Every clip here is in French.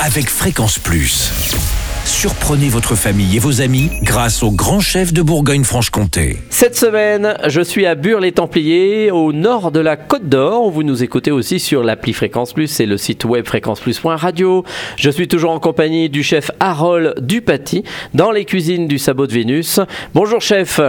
avec Fréquence Plus. Surprenez votre famille et vos amis grâce au grand chef de Bourgogne-Franche-Comté. Cette semaine, je suis à Bure-les-Templiers, au nord de la Côte d'Or. Vous nous écoutez aussi sur l'appli Fréquence Plus et le site web fréquenceplus.radio. Je suis toujours en compagnie du chef Harold Dupaty dans les cuisines du Sabot de Vénus. Bonjour chef.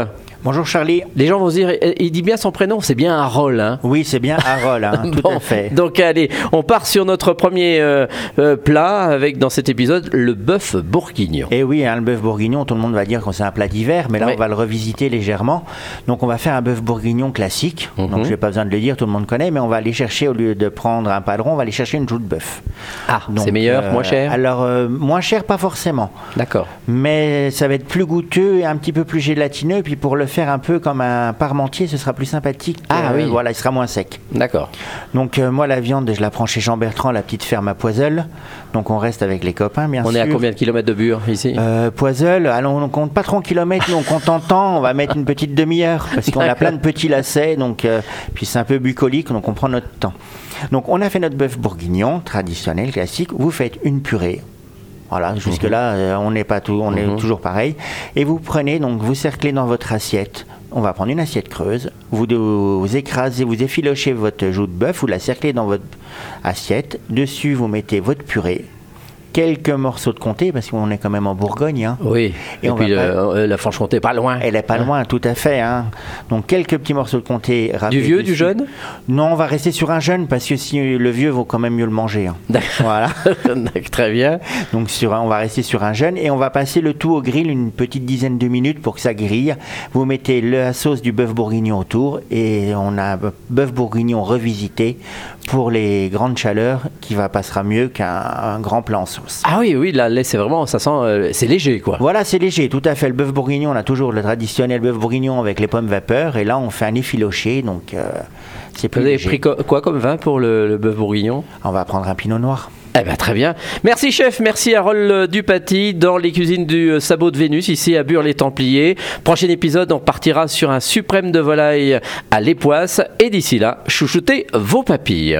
Bonjour Charlie. Les gens vont se dire, il dit bien son prénom, c'est bien Harold. Hein Oui, c'est bien Harold, hein, tout Bon, à fait. Donc allez, on part sur notre premier euh, euh, plat avec dans cet épisode le bœuf bourguignon. Et oui, hein, le bœuf bourguignon, tout le monde va dire que c'est un plat d'hiver, mais là Oui. on va le revisiter légèrement. Donc on va faire un bœuf bourguignon classique. Mhm. Donc je n'ai pas besoin de le dire, tout le monde connaît, mais on va aller chercher, au lieu de prendre un padron, on va aller chercher une joue de bœuf. Ah, c'est meilleur, euh, moins cher? Alors, moins cher, pas forcément. D'accord. Mais ça va être plus goûteux et un petit peu plus gélatineux. Et puis pour le faire un peu comme un parmentier, ce sera plus sympathique. Ah Euh, oui. Voilà, il sera moins sec. D'accord. Donc euh, moi la viande, je la prends chez Jean Bertrand, la petite ferme à Poiseul. Donc on reste avec les copains, bien On sûr. est à combien de kilomètres de Bure ici? Euh, Poiseul, allons, on compte pas trop en kilomètres, nous on compte en temps, on va mettre une petite demi-heure, parce qu'on a plein de petits lacets, donc, euh, puis c'est un peu bucolique, donc on prend notre temps. Donc on a fait notre bœuf bourguignon, traditionnel, classique, vous faites une purée. Voilà, jusque-là, euh, on n'est pas tout, on est toujours pareil. Et vous prenez, donc vous cerclez dans votre assiette. On va prendre une assiette creuse. Vous, vous écrasez, vous effilochez votre joue de bœuf, vous la cerclez dans votre assiette. Dessus, vous mettez votre purée, quelques morceaux de comté, parce qu'on est quand même en Bourgogne. hein. Oui. Et, Et on puis va euh, euh, la Franche-Comté, pas loin. Elle est pas Hein loin, tout à fait. hein. Donc quelques petits morceaux de comté. Du vieux, dessus. du jeune? Non, on va rester sur un jeune parce que si le vieux vaut quand même mieux le manger. hein. D'accord. Voilà. Très bien. Donc sur on va rester sur un jeune et on va passer le tout au grill une petite dizaine de minutes pour que ça grille. Vous mettez la sauce du bœuf bourguignon autour et on a bœuf bourguignon revisité pour les grandes chaleurs qui va passera mieux qu'un un grand plat en Ah oui, oui, là, c'est vraiment, ça sent, euh, c'est léger, quoi. Voilà, c'est léger, tout à fait. Le bœuf bourguignon, on a toujours le traditionnel bœuf bourguignon avec les pommes vapeur et là on fait un effiloché, donc euh, c'est Vous plus avez léger. pris co- quoi comme vin pour le, le bœuf bourguignon? On va prendre un pinot noir. Eh ben, très bien. Merci chef, merci Harold Dupaty dans les cuisines du euh, Sabot de Vénus ici à Bure-les-Templiers. Prochain épisode, on partira sur un suprême de volaille à l'époisse et d'ici là, chouchoutez vos papilles.